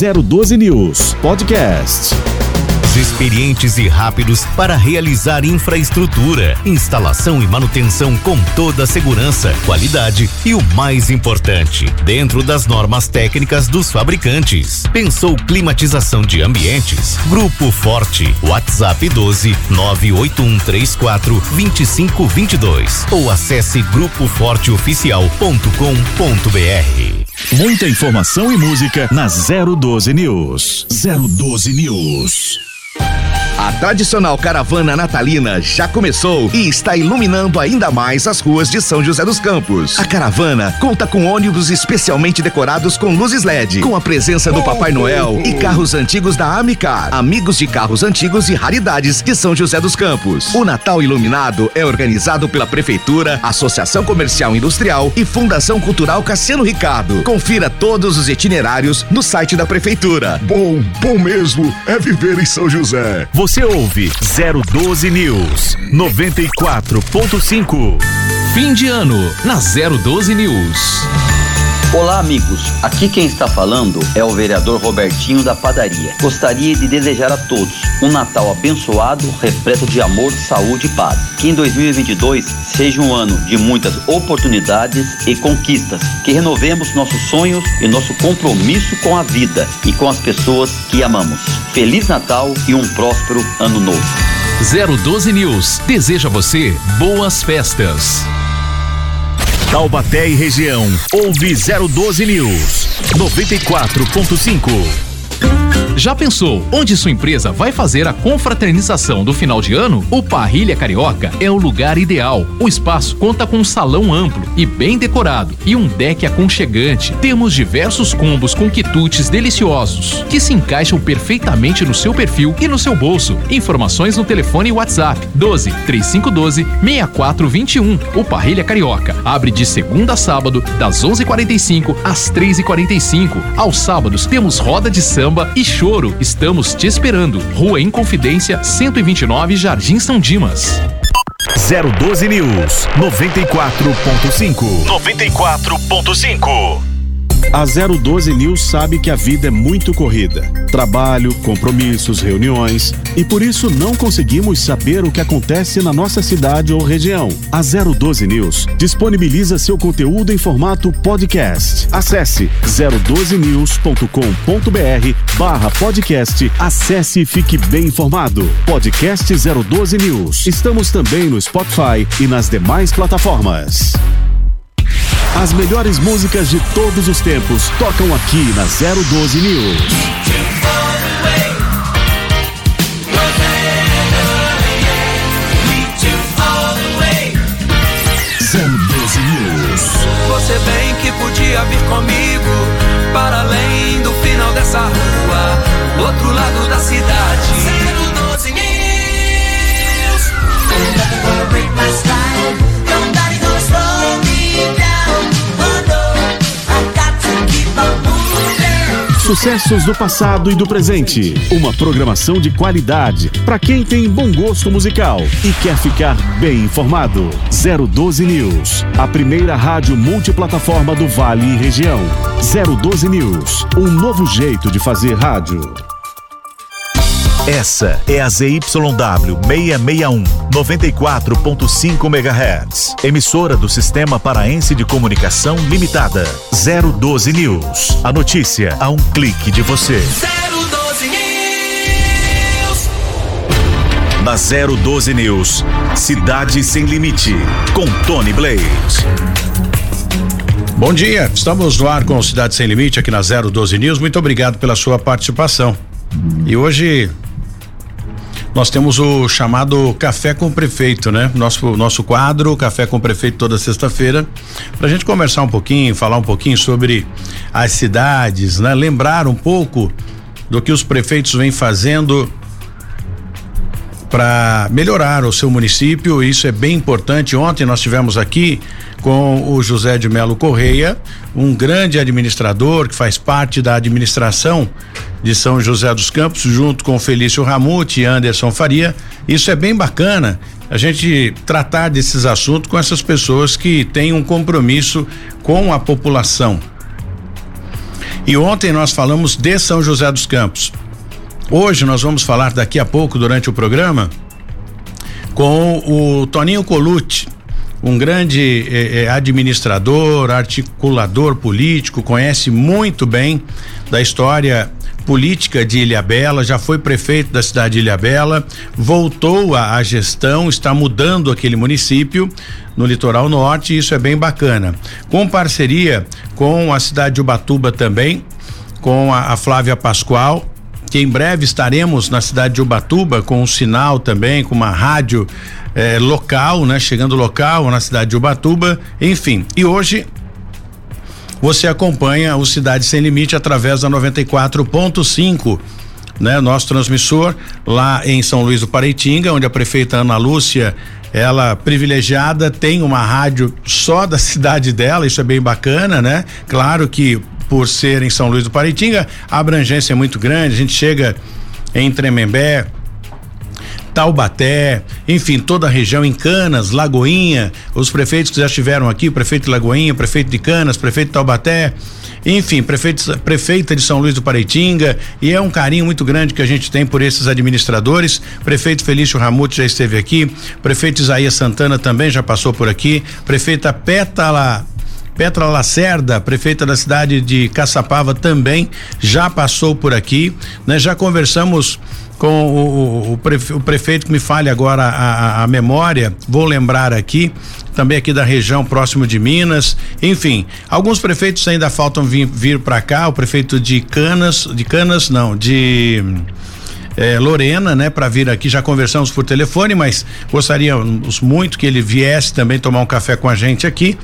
012 News Podcast experientes e rápidos para realizar infraestrutura, instalação e manutenção com toda a segurança, qualidade e o mais importante, dentro das normas técnicas dos fabricantes. Pensou climatização de ambientes? Grupo Forte. WhatsApp 12 98134 2522 ou acesse grupoforteoficial.com.br. Muita informação e música na 012 News. 012 News. A tradicional caravana natalina já começou e está iluminando ainda mais as ruas de São José dos Campos. A caravana conta com ônibus especialmente decorados com luzes LED, com a presença do Papai Noel e carros antigos da Amicar, amigos de carros antigos e raridades de São José dos Campos. O Natal Iluminado é organizado pela Prefeitura, Associação Comercial Industrial e Fundação Cultural Cassiano Ricardo. Confira todos os itinerários no site da Prefeitura. Bom, bom mesmo é viver em São José. Você você ouve 012 News 94.5. Fim de ano na 012 News. Olá, amigos. Aqui quem está falando é o vereador Robertinho da Padaria. Gostaria de desejar a todos um Natal abençoado, repleto de amor, saúde e paz. Que em 2022 seja um ano de muitas oportunidades e conquistas. Que renovemos nossos sonhos e nosso compromisso com a vida e com as pessoas que amamos. Feliz Natal e um próspero ano novo. 012 News deseja você boas festas. Taubaté e região. Ouve 012 News 94.5. Já pensou onde sua empresa vai fazer a confraternização do final de ano? O Parrilha Carioca é o lugar ideal. O espaço conta com um salão amplo e bem decorado e um deck aconchegante. Temos diversos combos com quitutes deliciosos que se encaixam perfeitamente no seu perfil e no seu bolso. Informações no telefone WhatsApp 12 3512 6421. O Parrilha Carioca abre de segunda a sábado das 11:45 às 3:45. Aos sábados temos roda de samba e show Ouro, estamos te esperando. Rua Inconfidência, 129, Jardim São Dimas. 012 News 94.5. 94.5. A 012 News sabe que a vida é muito corrida. Trabalho, compromissos, reuniões e por isso não conseguimos saber o que acontece na nossa cidade ou região. A 012 News disponibiliza seu conteúdo em formato podcast. Acesse 012news.com.br barra podcast. Acesse e fique bem informado. Podcast 012 News. Estamos também no Spotify e nas demais plataformas. As melhores músicas de todos os tempos tocam aqui na 012 News. Você bem que podia vir comigo para além do final dessa rua, outro lado da cidade. Sucessos do passado e do presente. Uma programação de qualidade para quem tem bom gosto musical e quer ficar bem informado. 012 News, a primeira rádio multiplataforma do Vale e região. 012 News, um novo jeito de fazer rádio. Essa é a ZYW 661, 94.5 MHz. Emissora do Sistema Paraense de Comunicação Limitada. 012 News. A notícia a um clique de você. 012 News. Na 012 News, Cidade Sem Limite, com Tony Blade. Bom dia, estamos no ar com Cidade Sem Limite aqui na 012 News. Muito obrigado pela sua participação. E hoje nós temos o chamado Café com o Prefeito, né? Nosso, nosso quadro Café com o Prefeito toda sexta-feira, para a gente conversar um pouquinho, falar um pouquinho sobre as cidades, né? Lembrar um pouco do que os prefeitos vêm fazendo para melhorar o seu município. Isso é bem importante. Ontem nós tivemos aqui com o José de Melo Correia, um grande administrador que faz parte da administração de São José dos Campos, junto com Felício Ramute e Anderson Faria. Isso é bem bacana, a gente tratar desses assuntos com essas pessoas que têm um compromisso com a população. E ontem nós falamos de São José dos Campos. Hoje nós vamos falar daqui a pouco durante o programa com o Toninho Colucci, um grande eh, eh, administrador, articulador político, conhece muito bem da história política de Ilhabela, já foi prefeito da cidade de Ilhabela, voltou à gestão, está mudando aquele município no litoral norte, e isso é bem bacana. Com parceria com a cidade de Ubatuba também, com a, a Flávia Pascoal, que em breve estaremos na cidade de Ubatuba com um sinal também, com uma rádio eh, local, né? Chegando local na cidade de Ubatuba, enfim. E hoje você acompanha o Cidade Sem Limite através da 94.5 né? Nosso transmissor lá em São Luís do Pareitinga, onde a prefeita Ana Lúcia, ela privilegiada, tem uma rádio só da cidade dela, isso é bem bacana, né? Claro que por ser em São Luís do Paraitinga, a abrangência é muito grande, a gente chega em Tremembé, Taubaté, enfim, toda a região em Canas, Lagoinha, os prefeitos que já estiveram aqui, prefeito de Lagoinha, prefeito de Canas, prefeito de Taubaté, enfim, prefeito, prefeita de São Luís do Pareitinga, e é um carinho muito grande que a gente tem por esses administradores. Prefeito Felício Ramute já esteve aqui, prefeito Isaías Santana também já passou por aqui, prefeita Pétala Petra Lacerda, prefeita da cidade de Caçapava, também já passou por aqui, né? Já conversamos com o, o, prefe, o prefeito que me fale agora a, a, a, memória, vou lembrar aqui, também aqui da região próximo de Minas, enfim, alguns prefeitos ainda faltam vir, vir para cá, o prefeito de Canas, de Canas não, de é, Lorena, né, para vir aqui. Já conversamos por telefone, mas gostaríamos muito que ele viesse também tomar um café com a gente aqui.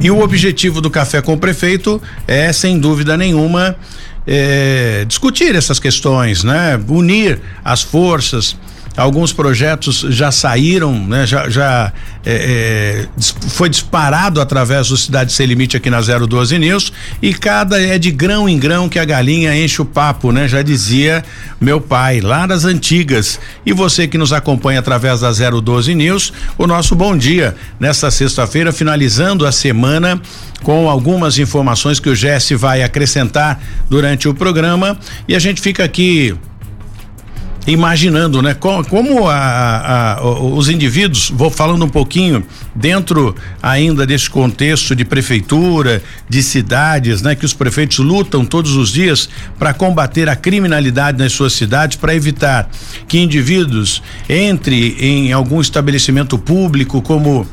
E o objetivo do Café com o Prefeito é, sem dúvida nenhuma, é, discutir essas questões, né? Unir as forças Alguns projetos já saíram, né? Já, já é, é, foi disparado através do Cidade Sem Limite aqui na 012 News e cada é de grão em grão que a galinha enche o papo, né? Já dizia meu pai lá das antigas. E você que nos acompanha através da 012 News, o nosso bom dia nesta sexta-feira, finalizando a semana com algumas informações que o Jesse vai acrescentar durante o programa e a gente fica aqui imaginando, né? Como, como a, a, os indivíduos, vou falando um pouquinho dentro ainda desse contexto de prefeitura, de cidades, né? Que os prefeitos lutam todos os dias para combater a criminalidade nas suas cidades, para evitar que indivíduos entre em algum estabelecimento público como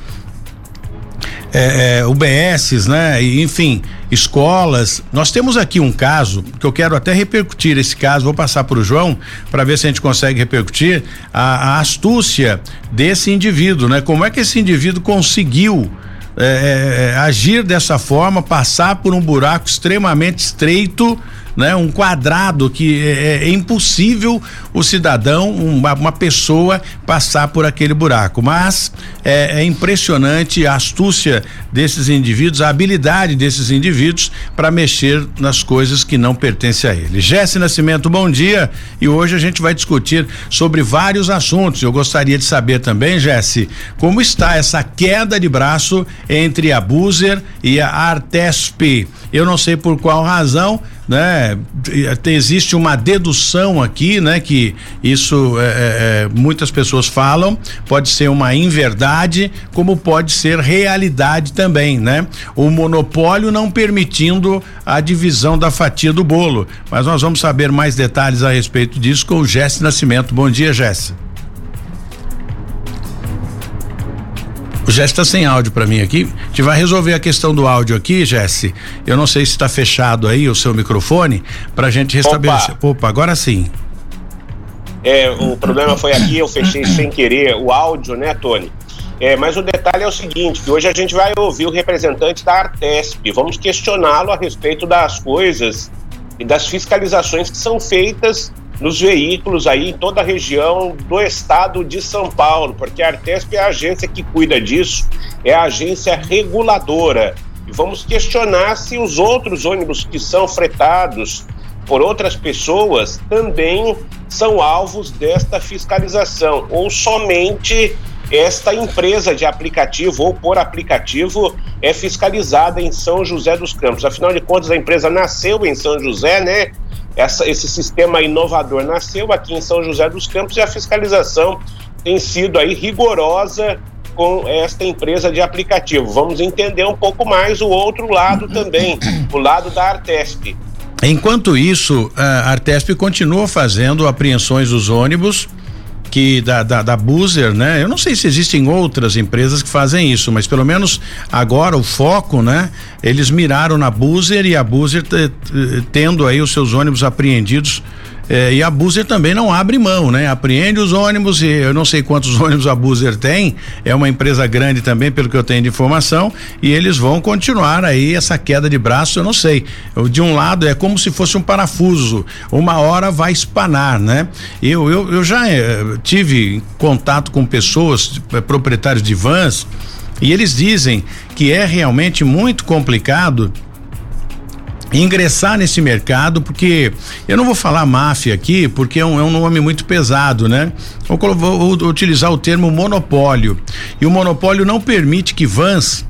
é, é, UBSs, né? enfim, escolas. Nós temos aqui um caso que eu quero até repercutir esse caso, vou passar para o João para ver se a gente consegue repercutir a, a, astúcia desse indivíduo, né? Como é que esse indivíduo conseguiu é, é agir dessa forma, passar por um buraco extremamente estreito né? Um quadrado que é, é impossível o cidadão, uma, uma, pessoa passar por aquele buraco. Mas é, é impressionante a astúcia desses indivíduos, a habilidade desses indivíduos para mexer nas coisas que não pertencem a ele. Jesse Nascimento, bom dia. E hoje a gente vai discutir sobre vários assuntos. Eu gostaria de saber também, Jesse, como está essa queda de braço entre a Buser e a Artesp. Eu não sei por qual razão, né? Existe uma dedução aqui, né? Que isso é, é, muitas pessoas falam, pode ser uma inverdade, como pode ser realidade também, né? O monopólio não permitindo a divisão da fatia do bolo. Mas nós vamos saber mais detalhes a respeito disso com o Jesse Nascimento. Bom dia, Jesse. Jesse está sem áudio para mim aqui. A gente vai resolver a questão do áudio aqui, Jesse. Eu não sei se está fechado aí o seu microfone para a gente restabelecer. Opa. Opa, agora sim. É, o problema foi aqui, eu fechei sem querer o áudio, né, Tony? É, mas o detalhe é o seguinte, que hoje a gente vai ouvir o representante da Artesp. Vamos questioná-lo a respeito das coisas e das fiscalizações que são feitas nos veículos aí em toda a região do estado de São Paulo, porque a Artesp é a agência que cuida disso, é a agência reguladora. E vamos questionar se os outros ônibus que são fretados por outras pessoas também são alvos desta fiscalização, ou somente esta empresa de aplicativo ou por aplicativo é fiscalizada em São José dos Campos. Afinal de contas, a empresa nasceu em São José, né? Essa, esse sistema inovador nasceu aqui em São José dos Campos e a fiscalização tem sido aí rigorosa com esta empresa de aplicativo. Vamos entender um pouco mais o outro lado também, o lado da Artesp. Enquanto isso, a Artesp continua fazendo apreensões dos ônibus que da, da, da Buzer, né? Eu não sei se existem outras empresas que fazem isso, mas pelo menos agora o foco, né? Eles miraram na Buzer e a Buzer tendo aí os seus ônibus apreendidos é, e a Buser também não abre mão, né? Apreende os ônibus e eu não sei quantos ônibus a Buser tem, é uma empresa grande também, pelo que eu tenho de informação, e eles vão continuar aí essa queda de braço, eu não sei. De um lado é como se fosse um parafuso, uma hora vai espanar, né? Eu, eu, eu já eh, tive contato com pessoas, eh, proprietários de vans, e eles dizem que é realmente muito complicado ingressar nesse mercado, porque eu não vou falar máfia aqui, porque é um, é um nome muito pesado, né? Vou, vou, vou utilizar o termo monopólio. E o monopólio não permite que vans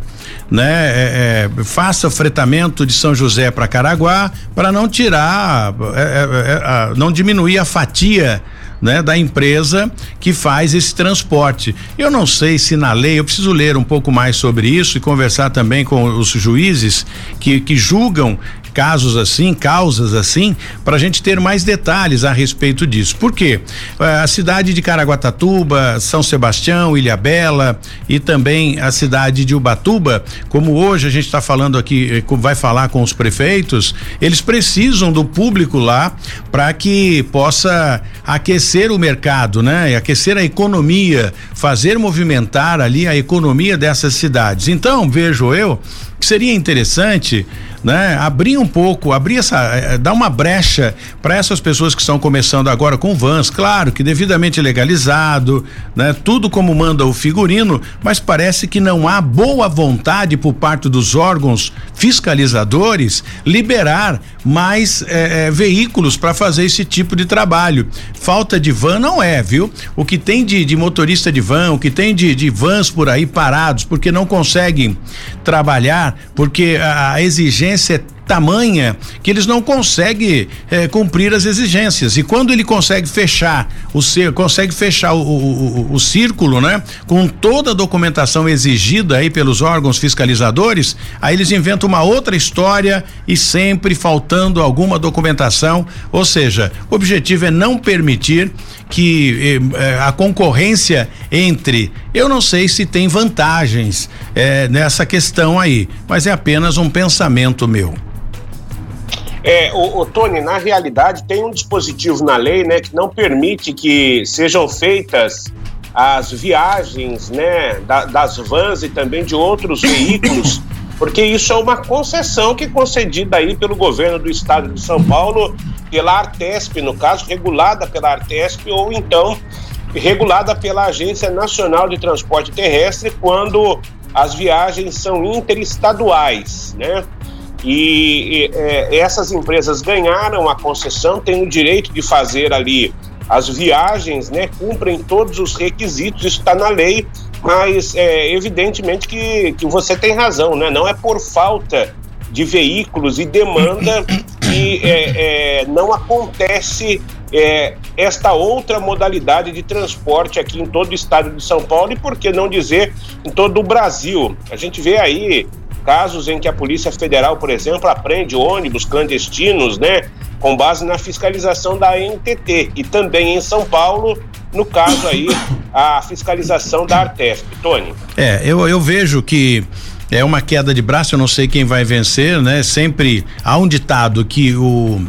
né, é, é, faça fretamento de São José para Caraguá para não tirar, é, é, é não diminuir a fatia né, da empresa que faz esse transporte. Eu não sei se na lei, eu preciso ler um pouco mais sobre isso e conversar também com os juízes que, que julgam casos assim, causas assim, para a gente ter mais detalhes a respeito disso. Por quê? Eh, a cidade de Caraguatatuba, São Sebastião, Ilhabela e também a cidade de Ubatuba, como hoje a gente está falando aqui, eh, vai falar com os prefeitos, eles precisam do público lá para que possa aquecer o mercado, né? Aquecer a economia, fazer movimentar ali a economia dessas cidades. Então, vejo eu que seria interessante né? Abrir um pouco, abrir essa, eh, dar uma brecha para essas pessoas que estão começando agora com vans, claro que devidamente legalizado, né? Tudo como manda o figurino, mas parece que não há boa vontade por parte dos órgãos fiscalizadores liberar mais eh, veículos para fazer esse tipo de trabalho. Falta de van não é, viu? O que tem de, de motorista de van, o que tem de, de vans por aí parados, porque não conseguem trabalhar, porque a exigência exigência é tamanha que eles não conseguem eh, cumprir as exigências. E quando ele consegue fechar o consegue fechar o, o, o, o, círculo, né? Com toda a documentação exigida aí pelos órgãos fiscalizadores, aí eles inventam uma outra história e sempre faltando alguma documentação. Ou seja, o objetivo é não permitir que eh, eh, a concorrência entre, eu não sei se tem vantagens eh, nessa questão aí, mas é apenas um pensamento meu. É, o, o, Tony, na realidade tem um dispositivo na lei, né, que não permite que sejam feitas as viagens, né, da, das vans e também de outros veículos, porque isso é uma concessão que é concedida aí pelo governo do estado de São Paulo pela Artesp, no caso, regulada pela Artesp ou então regulada pela Agência Nacional de Transporte Terrestre quando as viagens são interestaduais, né? E, e é, essas empresas ganharam a concessão, têm o direito de fazer ali as viagens, né? Cumprem todos os requisitos, isso está na lei, mas é evidentemente que, que você tem razão, né? Não é por falta de veículos e demanda que é, é, não acontece é, esta outra modalidade de transporte aqui em todo o estado de São Paulo e por que não dizer em todo o Brasil. A gente vê aí casos em que a Polícia Federal, por exemplo, aprende ônibus clandestinos, né, com base na fiscalização da NTT e também em São Paulo, no caso aí, a fiscalização da Artesp. Tony. É, eu, eu vejo que é uma queda de braço, eu não sei quem vai vencer, né? Sempre há um ditado que o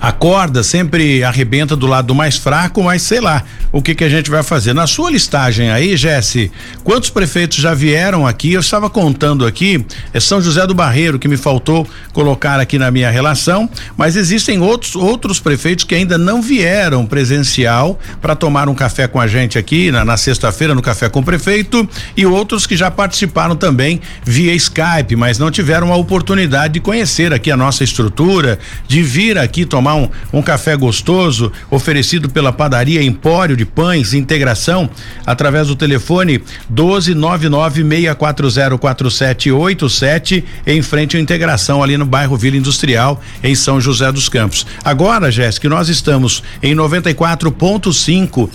a corda sempre arrebenta do lado mais fraco, mas sei lá o que que a gente vai fazer. Na sua listagem aí, Jesse, quantos prefeitos já vieram aqui? Eu estava contando aqui, é São José do Barreiro que me faltou colocar aqui na minha relação, mas existem outros outros prefeitos que ainda não vieram presencial para tomar um café com a gente aqui na, na sexta-feira no café com o prefeito e outros que já participaram também via Skype, mas não tiveram a oportunidade de conhecer aqui a nossa estrutura, de vir aqui tomar tomar um, um café gostoso oferecido pela padaria Empório de Pães Integração através do telefone 12996404787 em frente à integração ali no bairro Vila Industrial em São José dos Campos. Agora, Jéssica, nós estamos em 94.5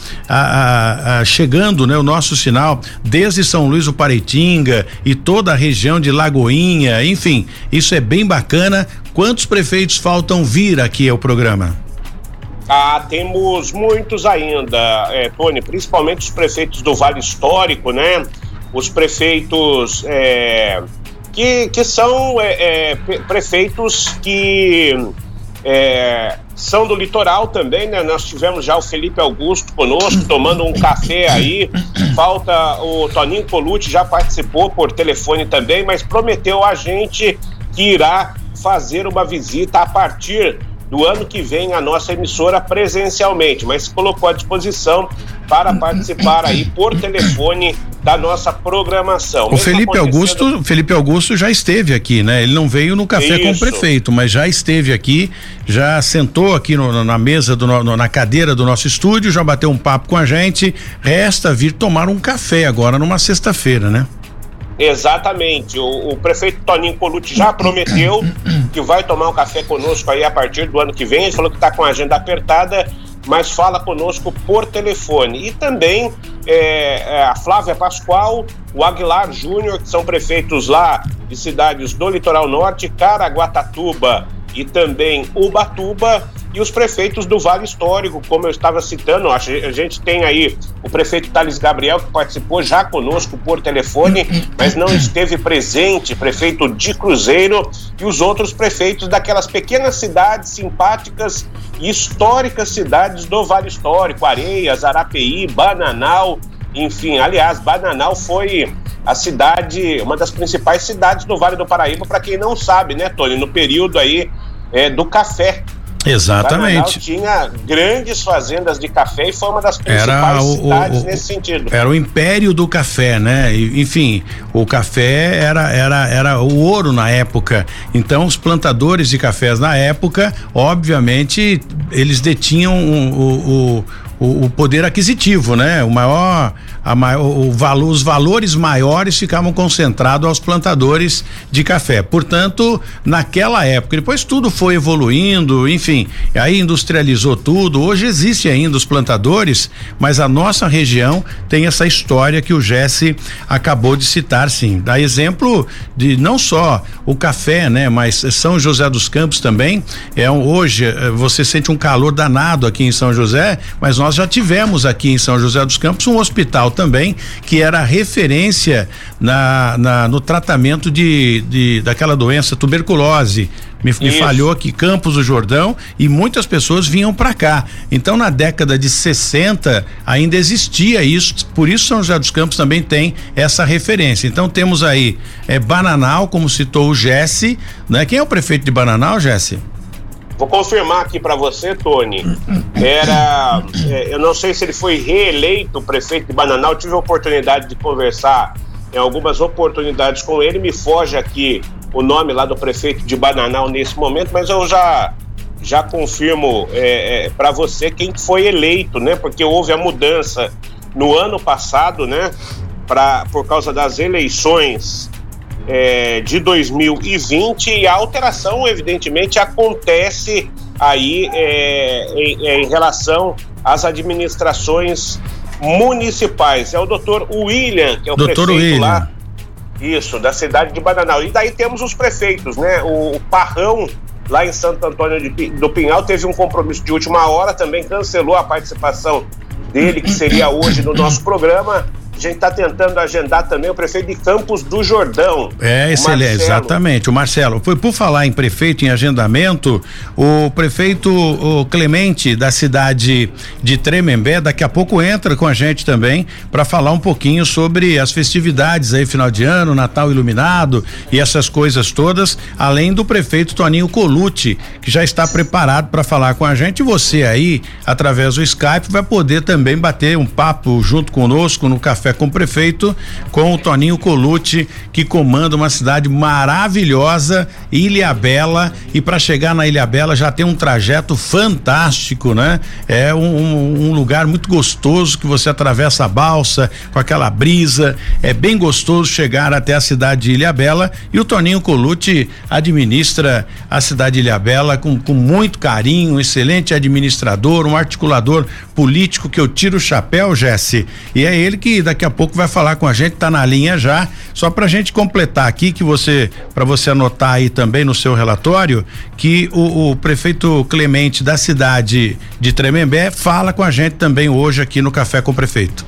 chegando, né, o nosso sinal desde São Luís do Pareitinga e toda a região de Lagoinha, enfim, isso é bem bacana. Quantos prefeitos faltam vir aqui ao programa? Ah, temos muitos ainda, é, Tony, principalmente os prefeitos do Vale Histórico, né? Os prefeitos é, que, que são é, é prefeitos que é, são do litoral também, né? Nós tivemos já o Felipe Augusto conosco, tomando um café aí. Falta o Toninho Colucci, já participou por telefone também, mas prometeu a gente que irá fazer uma visita a partir do ano que vem a nossa emissora presencialmente, mas se colocou à disposição para participar aí por telefone da nossa programação. O Felipe Augusto, Felipe Augusto já esteve aqui, né? Ele não veio no café Isso. com o prefeito, mas já esteve aqui, já sentou aqui no, na mesa do no, na cadeira do nosso estúdio, já bateu um papo com a gente. Resta vir tomar um café agora numa sexta-feira, né? Exatamente. O, o, prefeito Toninho Colucci já prometeu que vai tomar um café conosco aí a partir do ano que vem. Ele falou que está com a agenda apertada, mas fala conosco por telefone. E também é, é, a Flávia Pascoal, o Aguilar Júnior, que são prefeitos lá de cidades do Litoral Norte, Caraguatatuba e também Ubatuba e os prefeitos do Vale Histórico, como eu estava citando, a gente tem aí o prefeito Thales Gabriel, que participou já conosco por telefone, mas não esteve presente, prefeito de Cruzeiro, e os outros prefeitos daquelas pequenas cidades simpáticas e históricas cidades do Vale Histórico, Areias, Arapeí, Bananal, enfim, aliás, Bananal foi a cidade, uma das principais cidades do Vale do Paraíba, para quem não sabe, né, Tony, no período aí é, do café, Exatamente. tinha grandes fazendas de café e foi uma das principais era o, cidades o, nesse sentido. Era o império do café, né? enfim, o café era, era, era o ouro na época. Então, os plantadores de cafés na época, obviamente, eles detinham o, o o, poder aquisitivo, né? O maior, a maior o valor, os valores maiores ficavam concentrados aos plantadores de café. Portanto, naquela época, depois tudo foi evoluindo, enfim, aí industrializou tudo. Hoje existe ainda os plantadores, mas a nossa região tem essa história que o Jesse acabou de citar, sim. Dá exemplo de não só o café, né? Mas São José dos Campos também é um, hoje eh, você sente um calor danado aqui em São José, mas nós nós já tivemos aqui em São José dos Campos um hospital também que era referência na, na no tratamento de, de daquela doença tuberculose. Me, me, falhou aqui Campos do Jordão e muitas pessoas vinham para cá. Então, na década de 60 ainda existia isso, por isso São José dos Campos também tem essa referência. Então, temos aí é, Bananal, como citou o Jesse, né? Quem é o prefeito de Bananal, Jesse? Vou confirmar aqui para você, Tony. Era, é, eu não sei se ele foi reeleito prefeito de Bananal. tive a oportunidade de conversar em algumas oportunidades com ele. Me foge aqui o nome lá do prefeito de Bananal nesse momento, mas eu já já confirmo é, é, para você quem foi eleito, né? Porque houve a mudança no ano passado, né? Pra, por causa das eleições é, de 2020 e a alteração, evidentemente, acontece aí é, em, em, relação às administrações municipais. É o doutor William, que é o doutor prefeito William. lá. Isso, da cidade de Bananal. E daí temos os prefeitos, né? O, o Parrão, lá em Santo Antônio de, do Pinhal, teve um compromisso de última hora, também cancelou a participação dele, que seria hoje no nosso programa. A gente está tentando agendar também o prefeito de Campos do Jordão. É, excelente, exatamente. O Marcelo, por, por falar em prefeito em agendamento, o prefeito o Clemente da cidade de Tremembé daqui a pouco entra com a gente também para falar um pouquinho sobre as festividades aí final de ano, Natal iluminado e essas coisas todas, além do prefeito Toninho Colucci, que já está preparado para falar com a gente. E você aí, através do Skype, vai poder também bater um papo junto conosco no café Café com o Prefeito com o Toninho Colucci, que comanda uma cidade maravilhosa, Ilha Bela. E para chegar na Ilha Bela já tem um trajeto fantástico, né? É um, um, lugar muito gostoso que você atravessa a balsa com aquela brisa. É bem gostoso chegar até a cidade de Ilha Bela. E o Toninho Colucci administra a cidade de Ilha Bela com, com muito carinho, um excelente administrador, um articulador político que eu tiro o chapéu, Jesse. E é ele que daqui a pouco vai falar com a gente, tá na linha já. Só pra gente completar aqui que você, para você anotar aí também no seu relatório, que o, o prefeito Clemente da cidade de Tremembé fala com a gente também hoje aqui no Café com o Prefeito.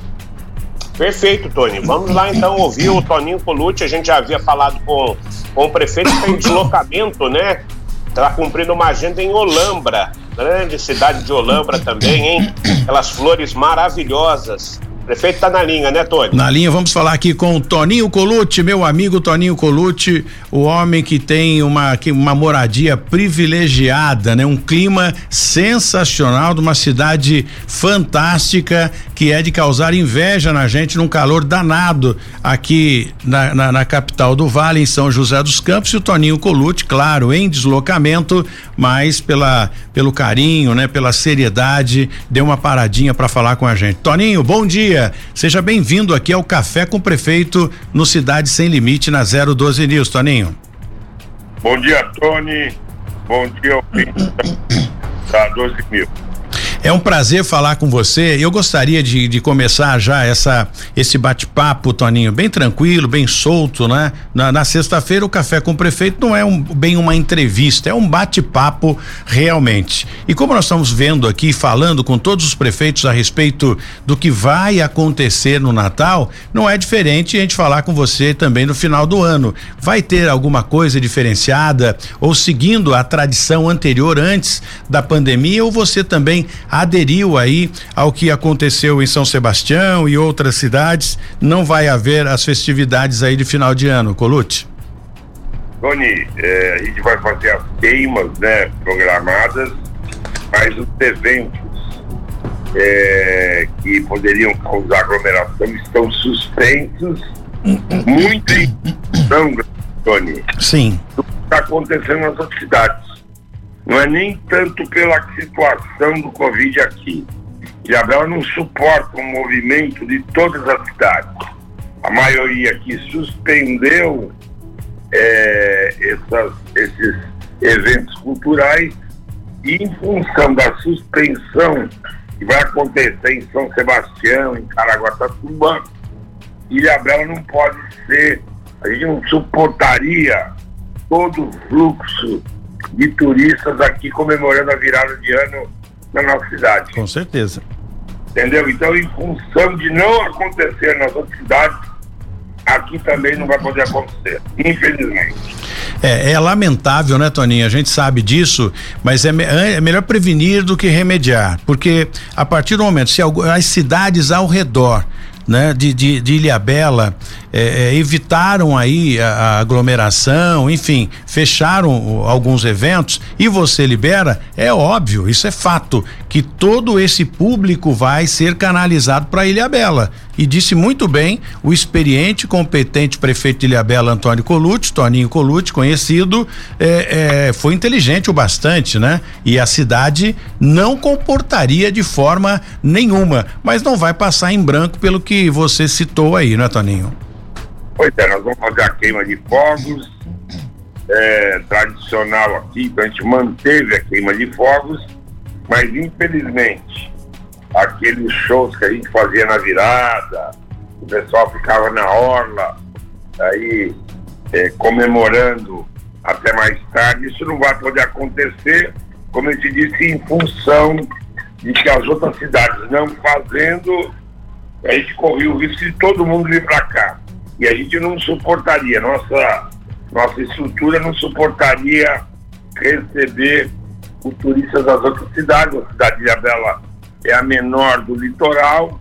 Perfeito, Tony. Vamos lá então ouvir o Toninho Colucci. A gente já havia falado com, com o prefeito que tem deslocamento, né? Está cumprindo uma agenda em Olambra, grande cidade de Olambra também, hein? Aquelas flores maravilhosas. Prefeito está na linha, né, Tony? Na linha, vamos falar aqui com o Toninho Colucci, meu amigo Toninho Colucci, o homem que tem uma, uma moradia privilegiada, né? Um clima sensacional de uma cidade fantástica que é de causar inveja na gente num calor danado aqui na, na, na capital do Vale, em São José dos Campos, e o Toninho Colucci, claro, em deslocamento, mas pela, pelo carinho, né? Pela seriedade, deu uma paradinha para falar com a gente. Toninho, bom dia dia. Seja bem-vindo aqui ao Café com o Prefeito no Cidade Sem Limite na 012 News, Toninho. Bom dia, Tony. Bom dia, da 12 mil. É um prazer falar com você. Eu gostaria de, de começar já essa esse bate-papo, Toninho, bem tranquilo, bem solto, né? Na, na sexta-feira o café com o prefeito não é um, bem uma entrevista, é um bate-papo realmente. E como nós estamos vendo aqui, falando com todos os prefeitos a respeito do que vai acontecer no Natal, não é diferente a gente falar com você também no final do ano. Vai ter alguma coisa diferenciada ou seguindo a tradição anterior antes da pandemia ou você também aderiu aí ao que aconteceu em São Sebastião e outras cidades, não vai haver as festividades aí de final de ano, Colute? Tony, é, a gente vai fazer as queimas, né, programadas, mas os eventos é, que poderiam causar aglomeração estão suspensos, muito em Tony. Sim. Do que está acontecendo nas outras cidades não é nem tanto pela situação do Covid aqui. Ilhabela não suporta o movimento de todas as cidades. A maioria aqui suspendeu é, essas, esses eventos culturais e em função da suspensão que vai acontecer em São Sebastião, em Caraguatatuba, Ilhabela não pode ser, a gente não suportaria todo o fluxo de turistas aqui comemorando a virada de ano na nossa cidade. Com certeza. Entendeu? Então, em função de não acontecer nas outras cidades, aqui também não vai poder acontecer, infelizmente. É, é, lamentável, né, Toninho? A gente sabe disso, mas é, é, melhor prevenir do que remediar, porque a partir do momento, se as cidades ao redor né, de, de, de Ilhabela é, é, evitaram aí a, a, aglomeração, enfim, fecharam alguns eventos e você libera, é óbvio, isso é fato, que todo esse público vai ser canalizado para Ilhabela. E disse muito bem o experiente, competente prefeito de Ilhabela, Antônio Colucci, Toninho Colucci, conhecido, é, é, foi inteligente o bastante, né? E a cidade não comportaria de forma nenhuma, mas não vai passar em branco pelo que você citou aí, né, Toninho? Pois é, nós vamos fazer a queima de fogos é, tradicional aqui, então a gente manteve a queima de fogos, mas infelizmente aqueles shows que a gente fazia na virada, o pessoal ficava na orla, aí é, comemorando até mais tarde, isso não vai poder acontecer, como eu te disse, em função de que as outras cidades não fazendo, a gente corria o risco de todo mundo vir para cá e a gente não suportaria, nossa, nossa estrutura não suportaria receber os turistas das outras cidades. A cidade de Ilhabela é a menor do litoral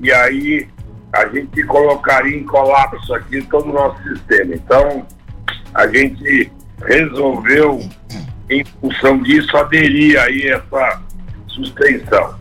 e aí a gente colocaria em colapso aqui todo o nosso sistema. Então, a gente resolveu, em função disso, aderir aí a essa suspensão.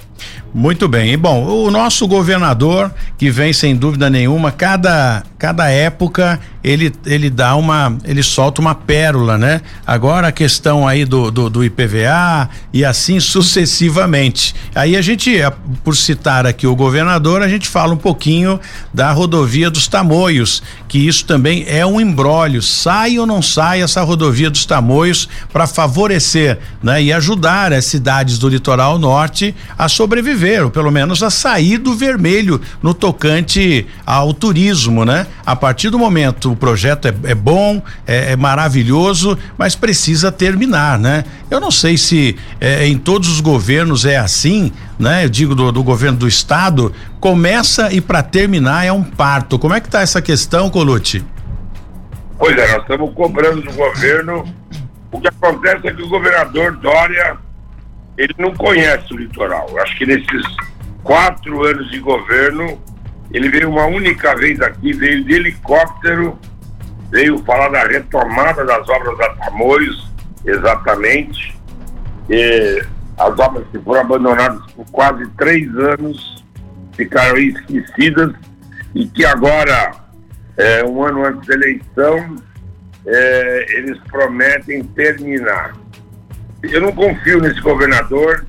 Muito bem. E bom, o nosso governador, que vem sem dúvida nenhuma, cada, cada época ele, ele dá uma, ele solta uma pérola, né? Agora a questão aí do, do, do IPVA e assim sucessivamente. Aí a gente, por citar aqui o governador, a gente fala um pouquinho da rodovia dos Tamoios, que isso também é um embrólio. Sai ou não sai essa rodovia dos Tamoios para favorecer, né? E ajudar as cidades do litoral norte a sobreviver ou pelo menos a sair do vermelho no tocante ao turismo, né? A partir do momento o projeto é, é bom, é, é, maravilhoso, mas precisa terminar, né? Eu não sei se é, em todos os governos é assim, né? Eu digo do, do governo do estado, começa e para terminar é um parto. Como é que tá essa questão, Colucci? Pois é, nós estamos cobrando do governo. O que acontece é que o governador Dória ele não conhece o litoral. Acho que nesses quatro anos de governo, ele veio uma única vez aqui, veio de helicóptero, veio falar da retomada das obras da Tamoios, exatamente. E as obras que foram abandonadas por quase três anos ficaram esquecidas e que agora, é, um ano antes da eleição, é, eles prometem terminar eu não confio nesse governador.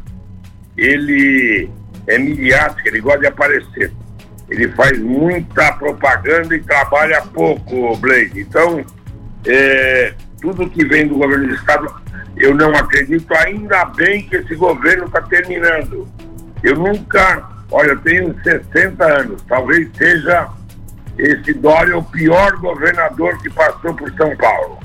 Ele é midiático, ele gosta de aparecer. Ele faz muita propaganda e trabalha pouco, Blade. Então, é, tudo que vem do governo do estado, eu não acredito. Ainda bem que esse governo está terminando. Eu nunca, olha, eu tenho 60 anos, talvez seja esse Dória o pior governador que passou por São Paulo.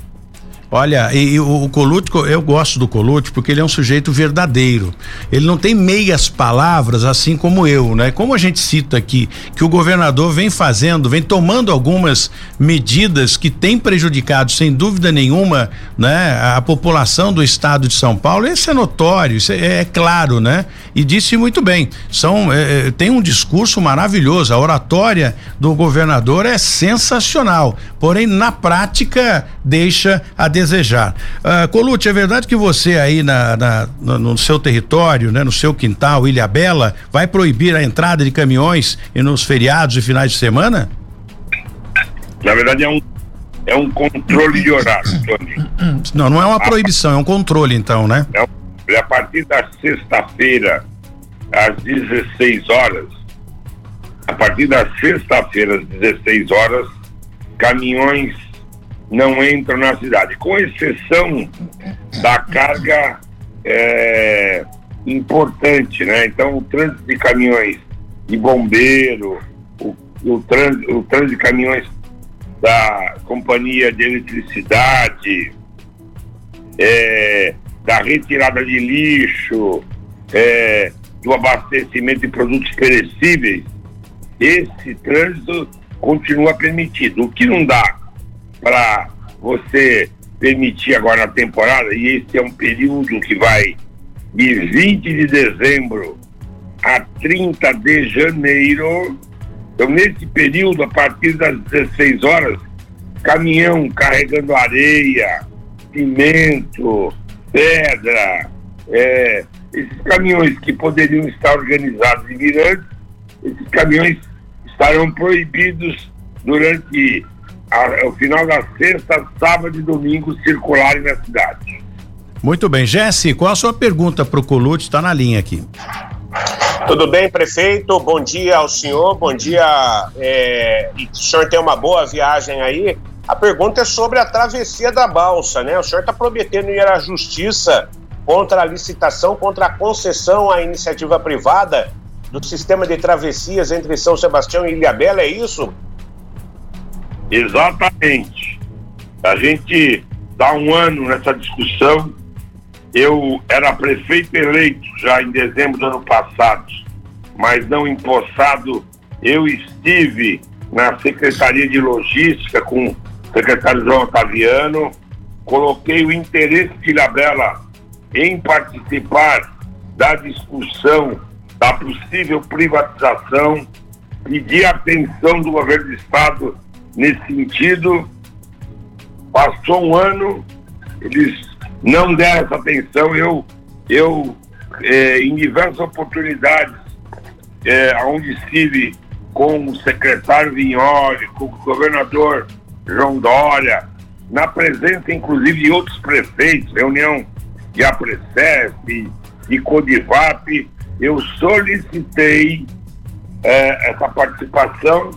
Olha, e, e o, o Colucci, eu gosto do Colucci porque ele é um sujeito verdadeiro. Ele não tem meias palavras assim como eu, né? Como a gente cita aqui que o governador vem fazendo, vem tomando algumas medidas que têm prejudicado sem dúvida nenhuma, né, a população do estado de São Paulo. Isso é notório, isso é, é claro, né? E disse muito bem. São é, é, tem um discurso maravilhoso. A oratória do governador é sensacional. Porém, na prática deixa a desejar. Uh, Colute, é verdade que você aí na, na no, seu território, né, no seu quintal, Ilha Bela, vai proibir a entrada de caminhões e nos feriados e finais de semana? Na verdade é um é um controle de horário, Tony. Não, não é uma proibição, é um controle então, né? É, a partir da sexta-feira às 16 horas, a partir da sexta-feira às 16 horas, caminhões não entram na cidade, com exceção da carga é, importante, né? Então, o trânsito de caminhões de bombeiro, o, o, trânsito, o trânsito de caminhões da companhia de eletricidade, é, da retirada de lixo, é, do abastecimento de produtos perecíveis, esse trânsito continua permitido. O que não dá para você permitir agora na temporada, e esse é um período que vai de 20 de dezembro a 30 de janeiro. Então, nesse período, a partir das 16 horas, caminhão carregando areia, cimento, pedra, é, esses caminhões que poderiam estar organizados em mirantes, esses caminhões estarão proibidos durante ao final da sexta, sábado e domingo circularem na cidade. Muito bem. Jesse, qual a sua pergunta para o Colute? Está na linha aqui. Tudo bem, prefeito? Bom dia ao senhor, bom dia. É, e o senhor tem uma boa viagem aí. A pergunta é sobre a travessia da balsa, né? O senhor está prometendo ir à justiça contra a licitação, contra a concessão à iniciativa privada do sistema de travessias entre São Sebastião e Ilhabela, é isso? Exatamente. A gente dá um ano nessa discussão. Eu era prefeito eleito já em dezembro do ano passado, mas não empossado. Eu estive na Secretaria de Logística com o secretário João Otaviano, coloquei o interesse de Ilhabela em participar da discussão da possível privatização, pedi atenção do governo do Estado nesse sentido. Passou um ano, eles não deram essa atenção. Eu, eu é, em diversas oportunidades, é, onde estive com o secretário Vignoli, com o governador João Dória, na presença inclusive de outros prefeitos, reunião de Apresep, de Codivap, eu solicitei é, essa participação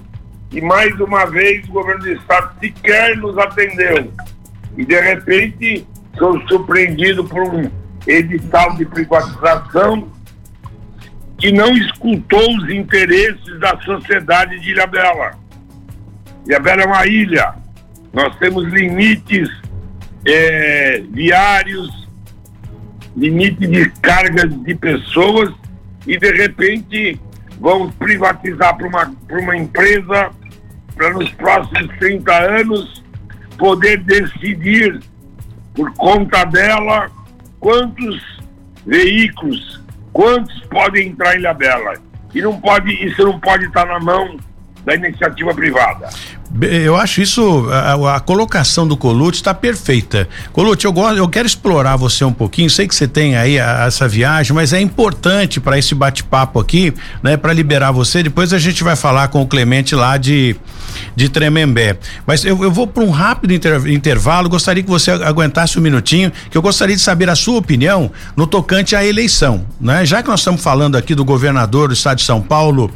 e mais uma vez o governo do estado sequer nos atendeu. E de repente sou surpreendido por um edital de privatização que não escutou os interesses da sociedade de Ilhabela. Ilhabela é uma ilha. Nós temos limites é, viários, limite de cargas de pessoas e de repente vamos privatizar para uma, uma empresa para nos próximos 30 anos poder decidir por conta dela quantos veículos, quantos podem entrar em Ilhabela. E não pode, isso não pode estar na mão da iniciativa privada. Eu acho isso, a, a colocação do Colute está perfeita. Colute, eu, gosto, eu quero explorar você um pouquinho. Sei que você tem aí a, essa viagem, mas é importante para esse bate-papo aqui, né, para liberar você. Depois a gente vai falar com o Clemente lá de, de Tremembé. Mas eu, eu vou para um rápido inter, intervalo. Gostaria que você aguentasse um minutinho, que eu gostaria de saber a sua opinião no tocante à eleição, né? Já que nós estamos falando aqui do governador do estado de São Paulo,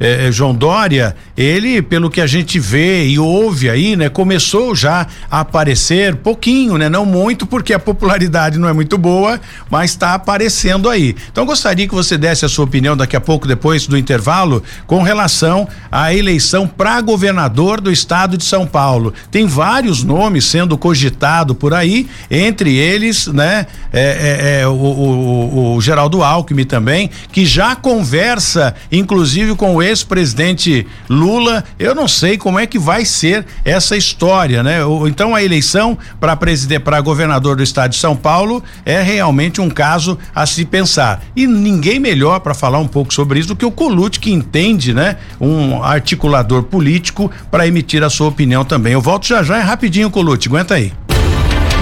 eh, eh João Dória, ele, pelo que a gente vê e houve aí, né? Começou já a aparecer pouquinho, né? Não muito, porque a popularidade não é muito boa, mas está aparecendo aí. Então gostaria que você desse a sua opinião daqui a pouco, depois do intervalo, com relação à eleição para governador do estado de São Paulo. Tem vários nomes sendo cogitado por aí, entre eles, né? É, é, é o, o, o Geraldo Alckmin também, que já conversa, inclusive, com o ex-presidente Lula. Eu não sei como é que vai vai ser essa história, né? Então a eleição para presidente, para governador do estado de São Paulo é realmente um caso a se pensar. E ninguém melhor para falar um pouco sobre isso do que o Colute, que entende, né? Um articulador político para emitir a sua opinião também. Eu volto já já, é rapidinho, Colute, aguenta aí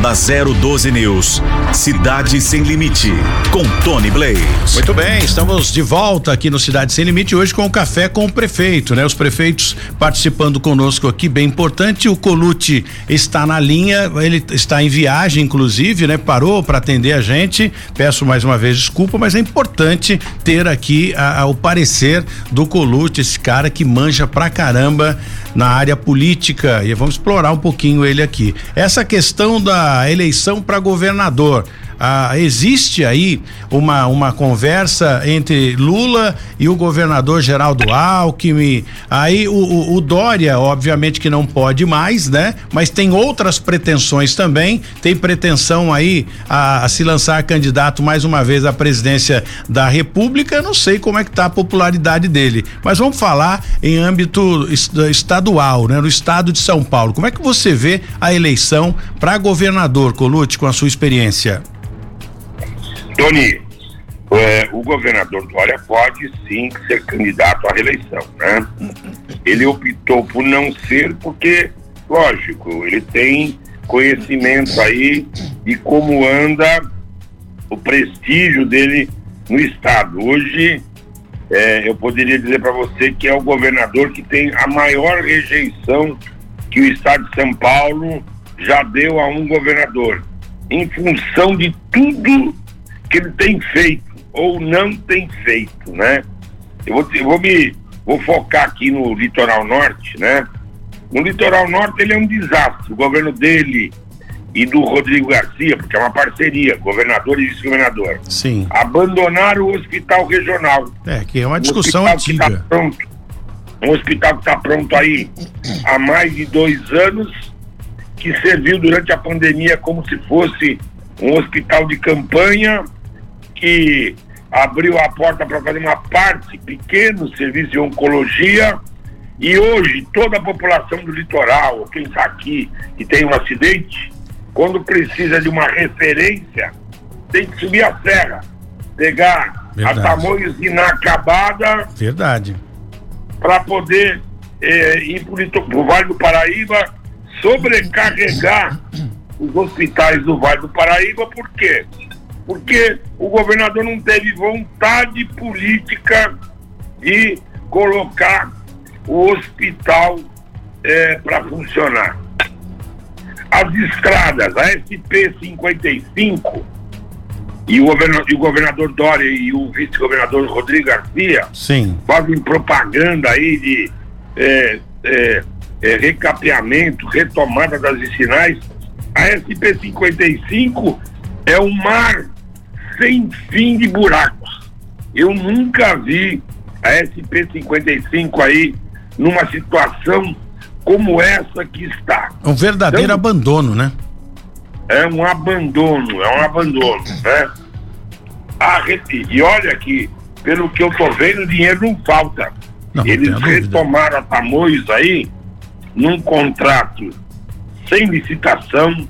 da 012 News. Cidade Sem Limite, com Tony Blaze. Muito bem, estamos de volta aqui no Cidade Sem Limite hoje com o café com o prefeito, né? Os prefeitos participando conosco aqui, bem importante. O Colute está na linha, ele está em viagem, inclusive, né? Parou para atender a gente. Peço mais uma vez desculpa, mas é importante ter aqui a, a, o parecer do Colute, esse cara que manja pra caramba na área política. E vamos explorar um pouquinho ele aqui. Essa questão da eleição para governador ah, existe aí uma, uma conversa entre Lula e o governador Geraldo Alckmin. Aí o, o, o, Dória, obviamente que não pode mais, né? Mas tem outras pretensões também. Tem pretensão aí a, a se lançar candidato mais uma vez à presidência da República. não sei como é que tá a popularidade dele, mas vamos falar em âmbito estadual, né? No estado de São Paulo. Como é que você vê a eleição para governador, Colute, com a sua experiência? Tony, é, o governador Dória pode sim ser candidato à reeleição, né? Ele optou por não ser porque, lógico, ele tem conhecimento aí de como anda o prestígio dele no estado. Hoje, é, eu poderia dizer para você que é o governador que tem a maior rejeição que o estado de São Paulo já deu a um governador, em função de tudo que ele tem feito ou não tem feito, né? Eu vou, eu vou me vou focar aqui no litoral norte, né? No litoral norte ele é um desastre. O governo dele e do Rodrigo Garcia, porque é uma parceria, governador e vice-governador. Sim. Abandonaram o hospital regional. É, que é uma discussão um antiga. Que tá pronto, um hospital que está pronto aí há mais de dois anos, que serviu durante a pandemia como se fosse um hospital de campanha que abriu a porta para fazer uma parte pequeno serviço de oncologia e hoje toda a população do litoral, quem está aqui e tem um acidente, quando precisa de uma referência, tem que subir a serra, pegar Verdade. a tamanhos inacabada. Verdade. Para poder eh, ir para o Vale do Paraíba, sobrecarregar os hospitais do Vale do Paraíba, por quê? Porque o governador não teve vontade política de colocar o hospital é, para funcionar. As estradas, a SP-55 e o, governador, e o governador Dória e o vice-governador Rodrigo Garcia Sim. fazem propaganda aí de é, é, é, recapeamento, retomada das vicinais. A SP-55 é um mar sem fim de buracos. Eu nunca vi a SP-55 aí numa situação como essa que está. Um verdadeiro Então- abandono, né? É um abandono, é um abandono, né? A reti- E olha que, pelo que eu tô vendo, dinheiro não falta. Não, não Eles dúvida. retomaram a Tamoios aí num contrato sem licitação,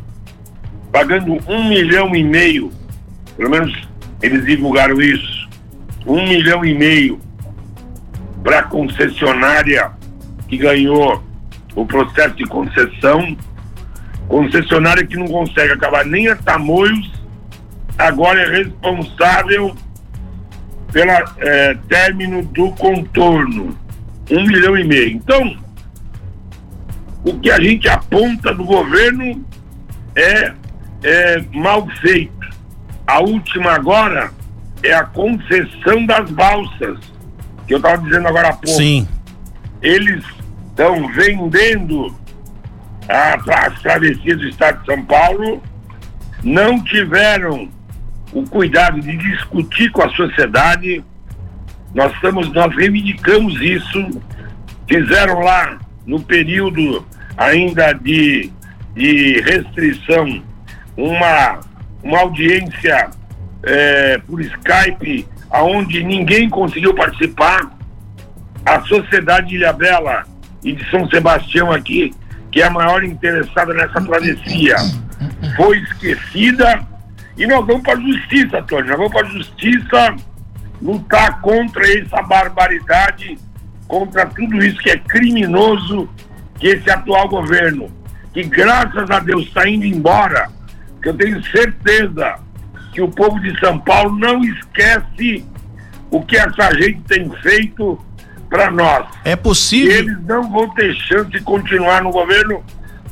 pagando um milhão e meio, pelo menos eles divulgaram isso, um milhão e meio para a concessionária que ganhou o processo de concessão, concessionária que não consegue acabar nem a Tamoios, agora é responsável pela eh, término do contorno, um milhão e meio. Então, o que a gente aponta do governo é, é mal feito. A última agora é a concessão das balsas, que eu estava dizendo agora há pouco. Sim. Eles estão vendendo a, as travessias do estado de São Paulo, não tiveram o cuidado de discutir com a sociedade. Nós estamos, nós reivindicamos isso. Fizeram lá no período ainda de, de restrição uma, uma audiência eh, por Skype, aonde ninguém conseguiu participar. A sociedade de Ilhabela e de São Sebastião aqui, que é a maior interessada nessa travessia, foi esquecida e nós vamos para a justiça, Tony. Nós vamos para a justiça lutar contra essa barbaridade, contra tudo isso que é criminoso que esse atual governo, que graças a Deus está indo embora, que eu tenho certeza que o povo de São Paulo não esquece o que essa gente tem feito para nós. É possível. E eles não vão ter chance de continuar no governo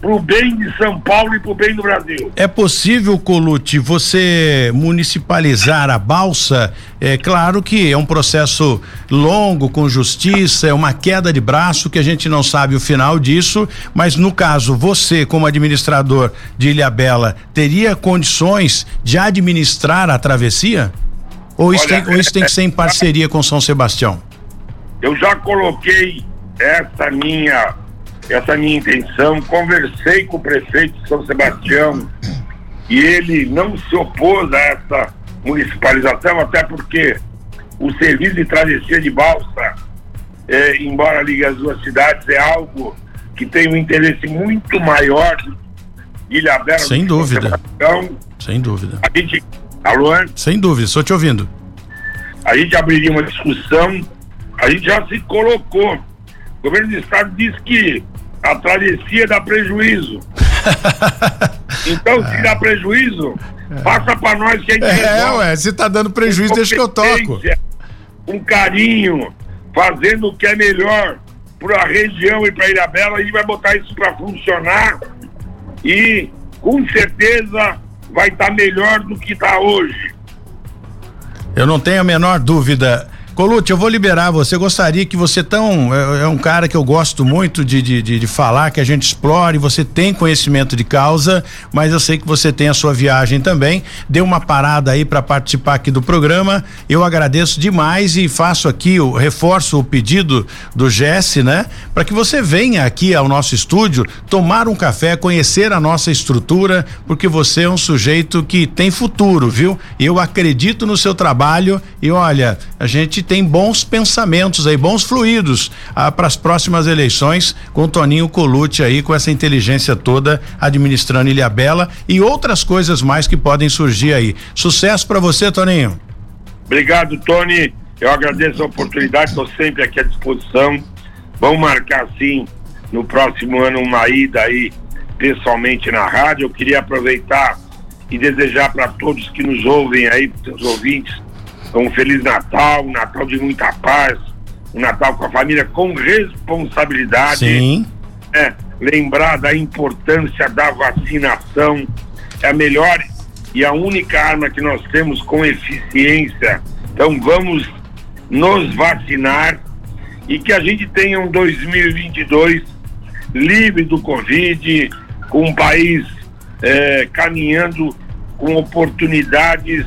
pro bem de São Paulo e pro bem do Brasil. É possível, Colute, você municipalizar a balsa? É claro que é um processo longo, com justiça, é uma queda de braço que a gente não sabe o final disso, mas no caso, você, como administrador de Ilhabela, teria condições de administrar a travessia? Ou isso, Olha, tem, ou isso tem que ser em parceria com São Sebastião? Eu já coloquei essa minha essa minha intenção, conversei com o prefeito de São Sebastião e ele não se opôs a essa municipalização, até porque o serviço de travessia de balsa, eh, embora ligue as duas cidades, é algo que tem um interesse muito maior de Ilhabela. Sem do que São dúvida. Sebastião. Sem dúvida. A gente, alô? Sem dúvida, estou te ouvindo. a gente abriria uma discussão, a gente já se colocou. O governo do estado diz que a travessia dá prejuízo. Então, se dá prejuízo, passa para nós que a gente É, resolve. ué, se tá dando prejuízo, deixa que eu toco. Com carinho, fazendo o que é melhor para a região e para Ilhabela, a gente vai botar isso para funcionar e com certeza vai estar melhor do que está hoje. Eu não tenho a menor dúvida. Colute, eu vou liberar você. Gostaria que você tão. É, é um cara que eu gosto muito de, de, de, de falar, que a gente explore, você tem conhecimento de causa, mas eu sei que você tem a sua viagem também. Deu uma parada aí para participar aqui do programa. Eu agradeço demais e faço aqui, o reforço o pedido do Jesse, né? Para que você venha aqui ao nosso estúdio tomar um café, conhecer a nossa estrutura, porque você é um sujeito que tem futuro, viu? Eu acredito no seu trabalho e olha, a gente tem bons pensamentos aí, bons fluidos ah, para as próximas eleições com Toninho Colute aí com essa inteligência toda administrando Ilhabela e outras coisas mais que podem surgir aí. Sucesso para você, Toninho. Obrigado, Tony. Eu agradeço a oportunidade, estou sempre aqui à disposição. Vamos marcar, sim, no próximo ano uma ida aí pessoalmente na rádio. Eu queria aproveitar e desejar para todos que nos ouvem aí, os ouvintes, um Feliz Natal, um Natal de muita paz, um Natal com a família com responsabilidade. Sim. É, lembrar da importância da vacinação. É a melhor e a única arma que nós temos com eficiência. Então vamos nos vacinar e que a gente tenha um 2022 livre do Covid, com um país é, caminhando com oportunidades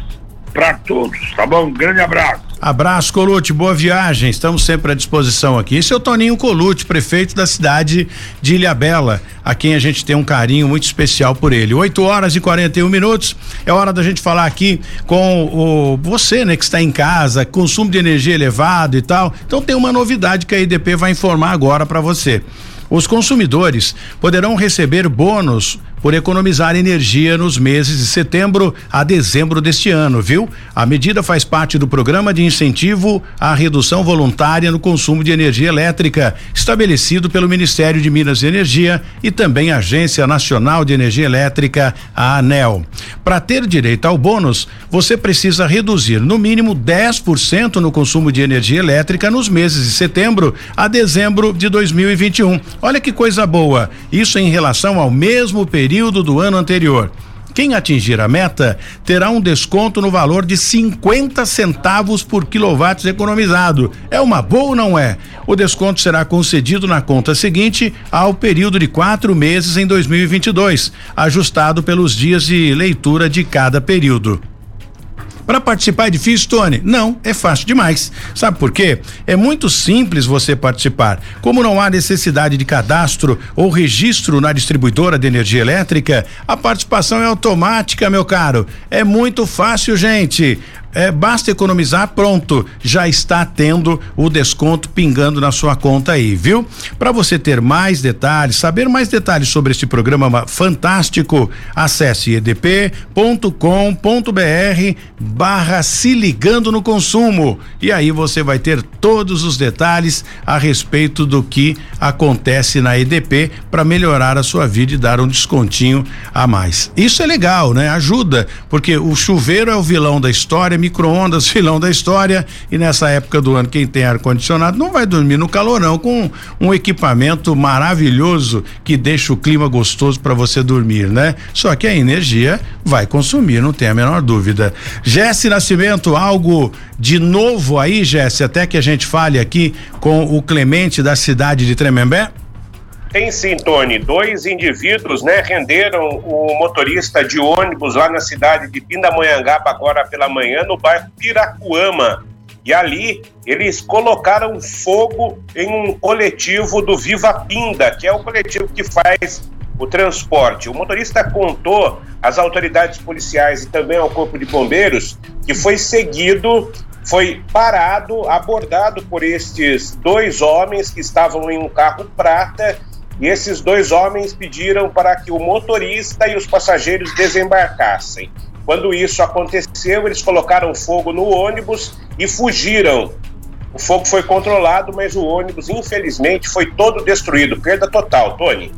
para todos, tá bom? Um grande abraço. Abraço, Colute, boa viagem. Estamos sempre à disposição aqui. Esse é o Toninho Colute, prefeito da cidade de Ilhabela, a quem a gente tem um carinho muito especial por ele. 8 horas e 41 minutos. É hora da gente falar aqui com o você, né, que está em casa, consumo de energia elevado e tal. Então tem uma novidade que a IDP vai informar agora para você. Os consumidores poderão receber bônus por economizar energia nos meses de setembro a dezembro deste ano, viu? A medida faz parte do programa de incentivo à redução voluntária no consumo de energia elétrica, estabelecido pelo Ministério de Minas e Energia e também a Agência Nacional de Energia Elétrica, a ANEL. Para ter direito ao bônus, você precisa reduzir no mínimo 10% no consumo de energia elétrica nos meses de setembro a dezembro de 2021. Olha que coisa boa. Isso em relação ao mesmo período do ano anterior. Quem atingir a meta terá um desconto no valor de 50 centavos por quilowatts economizado. É uma boa ou não é? O desconto será concedido na conta seguinte ao período de quatro meses em 2022, ajustado pelos dias de leitura de cada período. Para participar é difícil, Tony? Não, é fácil demais. Sabe por quê? É muito simples você participar. Como não há necessidade de cadastro ou registro na distribuidora de energia elétrica, a participação é automática, meu caro. É muito fácil, gente. É, basta economizar, pronto, já está tendo o desconto pingando na sua conta aí, viu? Para você ter mais detalhes, saber mais detalhes sobre este programa fantástico, acesse edp.com.br barra se ligando no consumo e aí você vai ter todos os detalhes a respeito do que acontece na EDP para melhorar a sua vida e dar um descontinho a mais. Isso é legal, né? Ajuda, porque o chuveiro é o vilão da história, micro-ondas, filão da história, e nessa época do ano, quem tem ar-condicionado não vai dormir no calorão com um equipamento maravilhoso que deixa o clima gostoso para você dormir, né? Só que a energia vai consumir, não tem a menor dúvida. Jesse Nascimento, algo de novo aí, Jesse, até que a gente fale aqui com o Clemente da cidade de Tremembé? Tem sim, Tony. Dois indivíduos, né, renderam o motorista de ônibus lá na cidade de Pindamonhangaba agora pela manhã, no bairro Piracuama. E ali eles colocaram fogo em um coletivo do Viva Pinda, que é o coletivo que faz o transporte. O motorista contou às autoridades policiais e também ao Corpo de Bombeiros que foi seguido, foi parado, abordado por estes dois homens que estavam em um carro prata e esses dois homens pediram para que o motorista e os passageiros desembarcassem. Quando isso aconteceu, eles colocaram fogo no ônibus e fugiram. O fogo foi controlado, mas o ônibus, infelizmente, foi todo destruído. Perda total, Tony.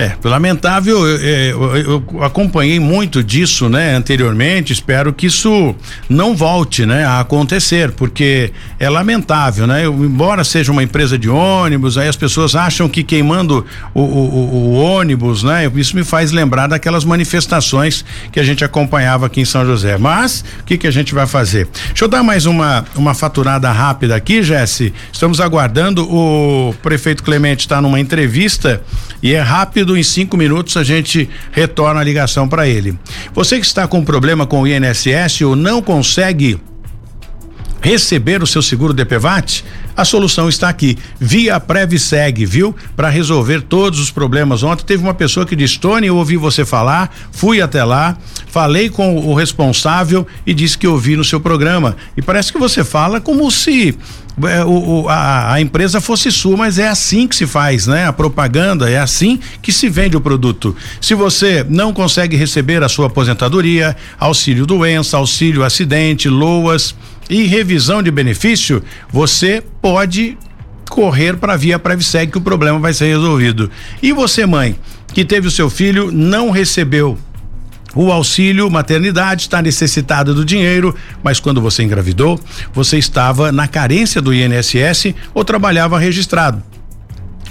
É, lamentável, eu, eu, eu, acompanhei muito disso, né, anteriormente, espero que isso não volte, né, a acontecer, porque é lamentável, né, eu, embora seja uma empresa de ônibus, aí as pessoas acham que queimando o, o, o, o, ônibus, né, isso me faz lembrar daquelas manifestações que a gente acompanhava aqui em São José, mas, o que que a gente vai fazer? Deixa eu dar mais uma, uma faturada rápida aqui, Jesse, estamos aguardando, o prefeito Clemente está numa entrevista e é rápido em cinco minutos a gente retorna a ligação para ele. Você que está com problema com o INSS ou não consegue receber o seu seguro DPVAT? A solução está aqui, via Previseg, viu? Para resolver todos os problemas. Ontem teve uma pessoa que disse: Tony, eu ouvi você falar, fui até lá, falei com o responsável e disse que ouvi no seu programa. E parece que você fala como se é, o, o, a, a, empresa fosse sua, mas é assim que se faz, né? A propaganda é assim que se vende o produto. Se você não consegue receber a sua aposentadoria, auxílio doença, auxílio acidente, loas e revisão de benefício, você pode correr para via Previseg que o problema vai ser resolvido. E você, mãe, que teve o seu filho, não recebeu o auxílio maternidade está necessitada do dinheiro, mas quando você engravidou, você estava na carência do INSS ou trabalhava registrado.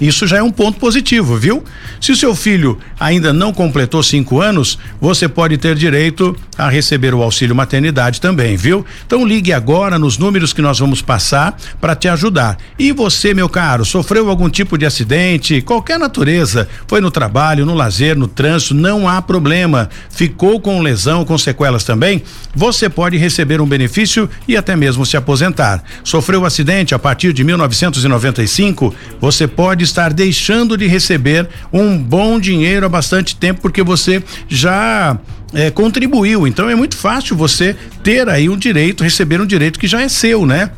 Isso já é um ponto positivo, viu? Se o seu filho ainda não completou cinco anos, você pode ter direito a receber o auxílio maternidade também, viu? Então ligue agora nos números que nós vamos passar para te ajudar. E você, meu caro, sofreu algum tipo de acidente, qualquer natureza, foi no trabalho, no lazer, no trânsito, não há problema. Ficou com lesão, com sequelas também? Você pode receber um benefício e até mesmo se aposentar. Sofreu acidente a partir de 1995? Você pode estar deixando de receber um bom dinheiro há bastante tempo porque você já é, contribuiu. Então é muito fácil você ter aí um direito, receber um direito que já é seu, né?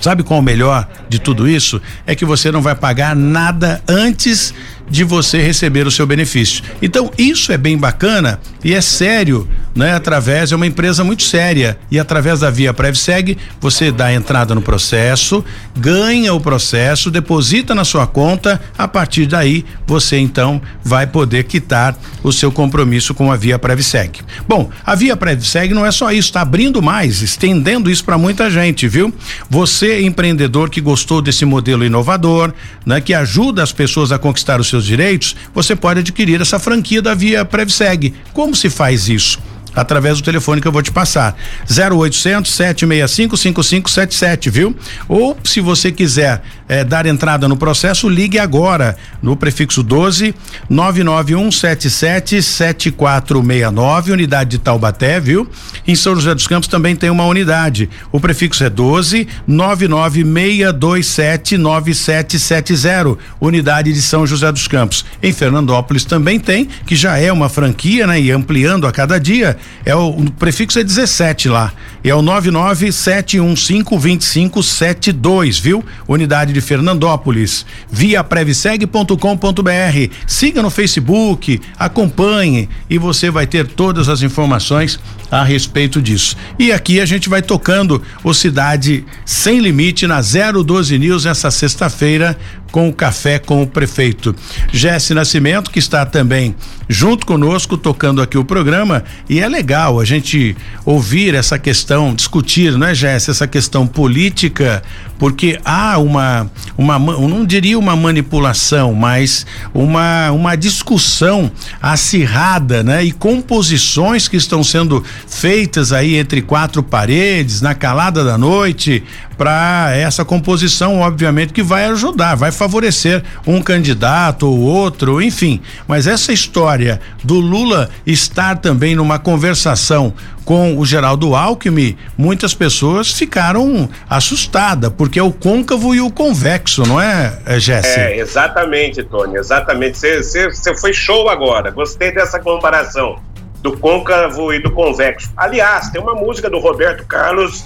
Sabe qual é o melhor de tudo isso? É que você não vai pagar nada antes de você receber o seu benefício. Então, isso é bem bacana e é sério, né? Através, é uma empresa muito séria e através da Via PrevSeg, você dá entrada no processo, ganha o processo, deposita na sua conta, a partir daí você então vai poder quitar o seu compromisso com a Via PrevSeg. Bom, a Via PrevSeg não é só isso, está abrindo mais, estendendo isso para muita gente, viu? Você empreendedor que gostou desse modelo inovador, né, que ajuda as pessoas a conquistar os seus direitos, você pode adquirir essa franquia da Via PrevSeg. Como se faz isso? Através do telefone que eu vou te passar. 0800 765 5577, viu? Ou se você quiser eh, dar entrada no processo, ligue agora no prefixo 12 99177 7469, unidade de Taubaté, viu? Em São José dos Campos também tem uma unidade. O prefixo é 12 99627 9770, unidade de São José dos Campos. Em Fernandópolis também tem, que já é uma franquia, né? E ampliando a cada dia é o, o prefixo é 17 lá. E é o 997152572, viu? Unidade de Fernandópolis. Via prevseg.com.br. Siga no Facebook, acompanhe e você vai ter todas as informações a respeito disso. E aqui a gente vai tocando o Cidade Sem Limite na 012 News essa sexta-feira com o café com o prefeito. Jesse Nascimento, que está também junto conosco tocando aqui o programa, e é legal a gente ouvir essa questão, discutir, não é, Jesse, essa questão política, porque há uma uma não diria uma manipulação, mas uma uma discussão acirrada, né? E composições que estão sendo feitas aí entre quatro paredes, na calada da noite, para essa composição, obviamente, que vai ajudar, vai favorecer um candidato ou outro, enfim. Mas essa história do Lula estar também numa conversação com o Geraldo Alckmin, muitas pessoas ficaram assustadas, porque é o côncavo e o convexo, não é, é Jesse? É, exatamente, Tony, exatamente. Você foi show agora, gostei dessa comparação do côncavo e do convexo. Aliás, tem uma música do Roberto Carlos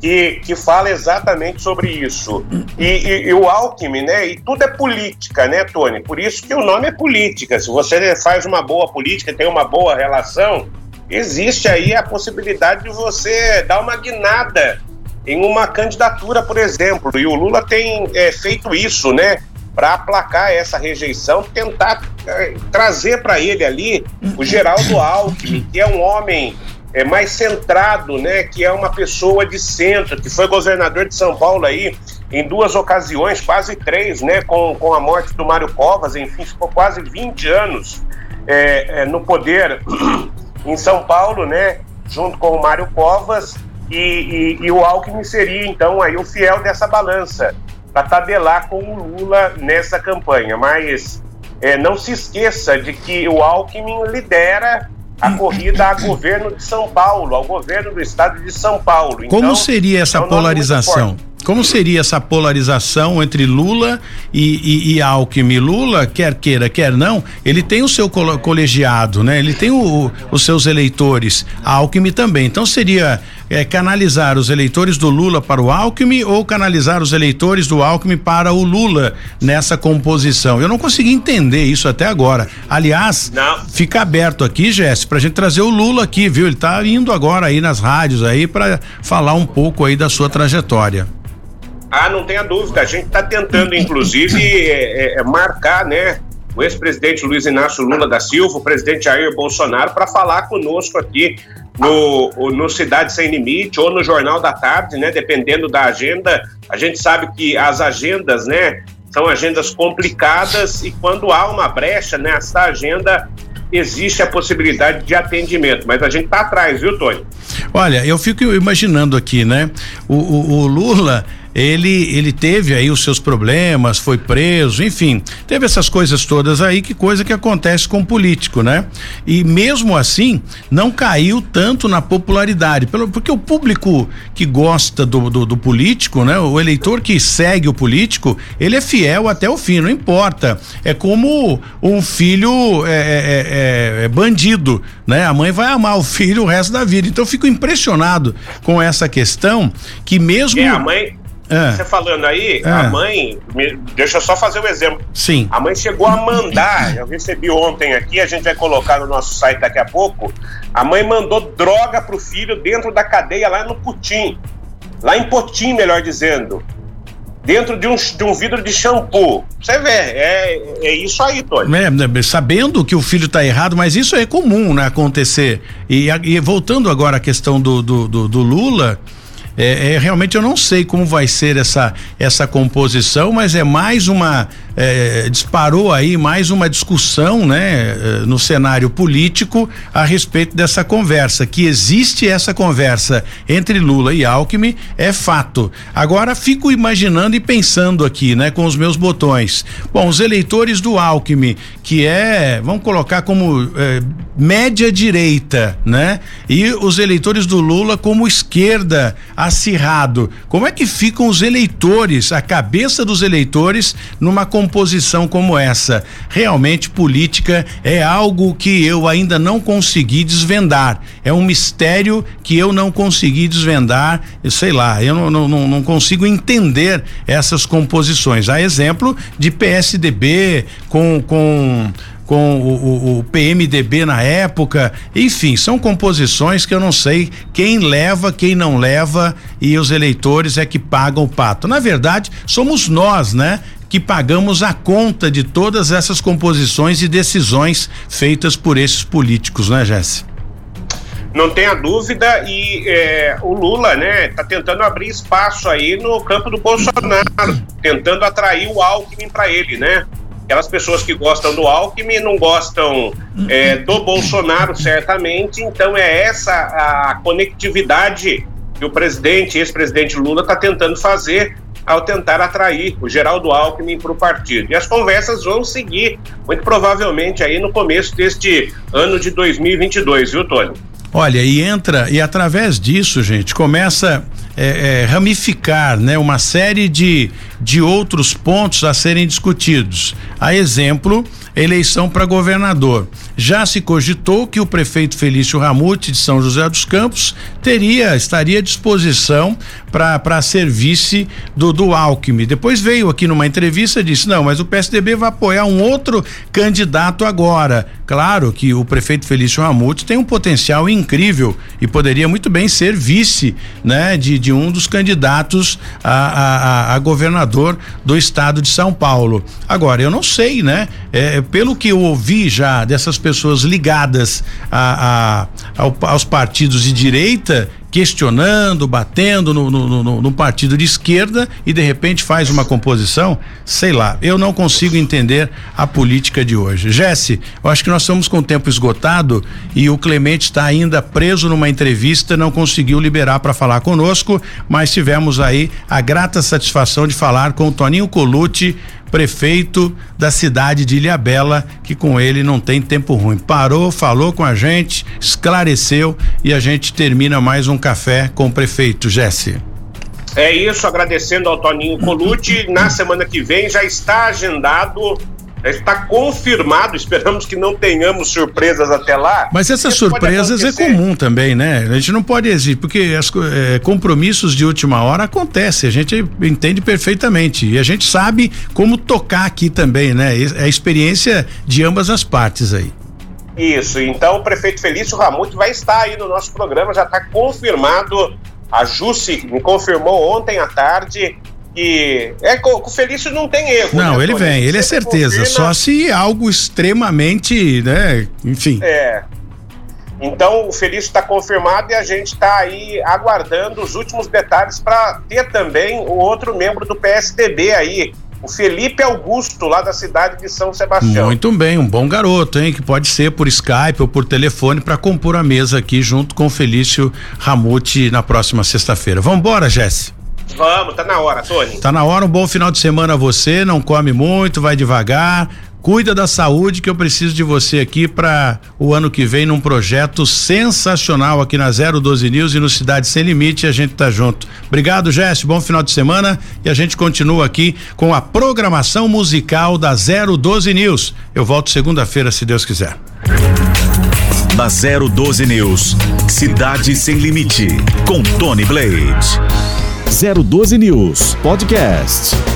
que, que fala exatamente sobre isso. E, e, e, o Alckmin, né? E tudo é política, né, Tony? Por isso que o nome é política. Se você faz uma boa política, tem uma boa relação, existe aí a possibilidade de você dar uma guinada em uma candidatura, por exemplo. E o Lula tem é, feito isso, né? Para aplacar essa rejeição, tentar é, trazer para ele ali o Geraldo Alckmin, que é um homem é, mais centrado, né, que é uma pessoa de centro, que foi governador de São Paulo aí em duas ocasiões, quase três, né, com, com a morte do Mário Covas, enfim, ficou quase 20 anos é, é, no poder em São Paulo, né, junto com o Mário Covas, e, e, e o Alckmin seria, então, aí o fiel dessa balança, para tabelar com o Lula nessa campanha, mas é, não se esqueça de que o Alckmin lidera a corrida ao governo de São Paulo, ao governo do estado de São Paulo. Como então, seria essa é um polarização? Como seria essa polarização entre Lula e, e, e, Alckmin? Lula, quer queira, quer não, ele tem o seu colegiado, né? Ele tem o, os seus eleitores. A Alckmin também. Então seria é, canalizar os eleitores do Lula para o Alckmin ou canalizar os eleitores do Alckmin para o Lula nessa composição? Eu não consegui entender isso até agora. Aliás, não. fica aberto aqui, Jéssica, pra gente trazer o Lula aqui, viu? Ele tá indo agora aí nas rádios aí para falar um pouco aí da sua trajetória. Ah, não tenha dúvida. A gente está tentando, inclusive, é, é, marcar, né? o ex-presidente Luiz Inácio Lula da Silva, o presidente Jair Bolsonaro, para falar conosco aqui no, no Cidade Sem Limite ou no Jornal da Tarde, né? Dependendo da agenda. A gente sabe que as agendas, né? São agendas complicadas e quando há uma brecha nessa agenda, existe a possibilidade de atendimento. Mas a gente está atrás, viu, Tony? Olha, eu fico imaginando aqui, né? o, o, o Lula ele ele teve aí os seus problemas, foi preso, enfim, teve essas coisas todas aí, que coisa que acontece com o político, né? E mesmo assim, não caiu tanto na popularidade, pelo, porque o público que gosta do, do, do político, né? O eleitor que segue o político, ele é fiel até o fim, não importa. É como um filho é, é, é, é bandido, né? A mãe vai amar o filho o resto da vida. Então eu fico impressionado com essa questão que mesmo. É, a mãe, é. Você falando aí, é. a mãe, me, deixa eu só fazer um exemplo. Sim. A mãe chegou a mandar, eu recebi ontem aqui, a gente vai colocar no nosso site daqui a pouco. A mãe mandou droga pro filho dentro da cadeia lá no Putim. Lá em Potim, melhor dizendo. Dentro de um, de um vidro de shampoo. Você vê, é, é isso aí, Tony. É, né, sabendo que o filho está errado, mas isso é comum, né, acontecer. E, e voltando agora à questão do, do, do, do Lula, é, é, realmente eu não sei como vai ser essa essa composição, mas é mais uma é, disparou aí mais uma discussão, né, é, no cenário político a respeito dessa conversa. Que existe essa conversa entre Lula e Alckmin é fato. Agora fico imaginando e pensando aqui, né, com os meus botões. Bom, os eleitores do Alckmin, que é, vamos colocar como é, média direita, né, e os eleitores do Lula como esquerda acirrado. Como é que ficam os eleitores, a cabeça dos eleitores numa composição como essa. Realmente política é algo que eu ainda não consegui desvendar. É um mistério que eu não consegui desvendar, sei lá, eu não, não, não consigo entender essas composições. A exemplo de PSDB com com com o, o, o, PMDB na época, enfim, são composições que eu não sei quem leva, quem não leva e os eleitores é que pagam o pato. Na verdade, somos nós, né? Que pagamos a conta de todas essas composições e decisões feitas por esses políticos, né, Jesse? Não tenha dúvida, e é, o Lula, né, tá tentando abrir espaço aí no campo do Bolsonaro, tentando atrair o Alckmin para ele, né? Aquelas pessoas que gostam do Alckmin não gostam é, do Bolsonaro, certamente. Então é essa a conectividade que o presidente, ex-presidente Lula, está tentando fazer ao tentar atrair o Geraldo Alckmin para o partido. E as conversas vão seguir, muito provavelmente, aí no começo deste ano de 2022, viu, Tony? Olha, e entra, e através disso, gente, começa é, é, ramificar né, uma série de, de outros pontos a serem discutidos. A exemplo, eleição para governador. Já se cogitou que o prefeito Felício Ramute de São José dos Campos teria, estaria à disposição para ser vice do, do Alckmin. Depois veio aqui numa entrevista e disse: não, mas o PSDB vai apoiar um outro candidato agora. Claro que o prefeito Felício Ramute tem um potencial incrível e poderia muito bem ser vice, né, de, de um dos candidatos a, a, a governador do estado de São Paulo. Agora, eu não sei, né? É, pelo que eu ouvi já dessas pessoas ligadas a, a, ao, aos partidos de direita, questionando, batendo no, no, no, no, partido de esquerda e de repente faz uma composição, sei lá, eu não consigo entender a política de hoje. Jesse, eu acho que nós estamos com o tempo esgotado e o Clemente está ainda preso numa entrevista, não conseguiu liberar para falar conosco, mas tivemos aí a grata satisfação de falar com o Toninho Colucci, prefeito da cidade de Ilhabela, que com ele não tem tempo ruim. Parou, falou com a gente, esclareceu e a gente termina mais um café com o prefeito Jesse. É isso, agradecendo ao Toninho Colucci. Na semana que vem já está agendado está confirmado, esperamos que não tenhamos surpresas até lá. Mas essas surpresas é comum também, né? A gente não pode exigir, porque as, é, compromissos de última hora acontecem, a gente entende perfeitamente. E a gente sabe como tocar aqui também, né? É a experiência de ambas as partes aí. Isso, então o prefeito Felício Ramute vai estar aí no nosso programa, já está confirmado. A Jussi me confirmou ontem à tarde que é com o Felício não tem erro. Não, né, ele vem, ele é certeza. confirma. Só se algo extremamente, né? Enfim. É. Então o Felício está confirmado e a gente está aí aguardando os últimos detalhes para ter também o outro membro do PSDB aí, o Felipe Augusto, lá da cidade de São Sebastião. Muito bem, um bom garoto, hein? Que pode ser por Skype ou por telefone para compor a mesa aqui junto com o Felício Ramute na próxima sexta-feira. Vambora, Jesse. Vamos, tá na hora, Tony. Tá na hora, um bom final de semana a você, não come muito, vai devagar. Cuida da saúde que eu preciso de você aqui para o ano que vem num projeto sensacional aqui na 012 News e no Cidade Sem Limite, a gente tá junto. Obrigado, Jéssica, bom final de semana e a gente continua aqui com a programação musical da 012 News. Eu volto segunda-feira, se Deus quiser. Na 012 News, Cidade Sem Limite, com Tony Blade. 012 News Podcast.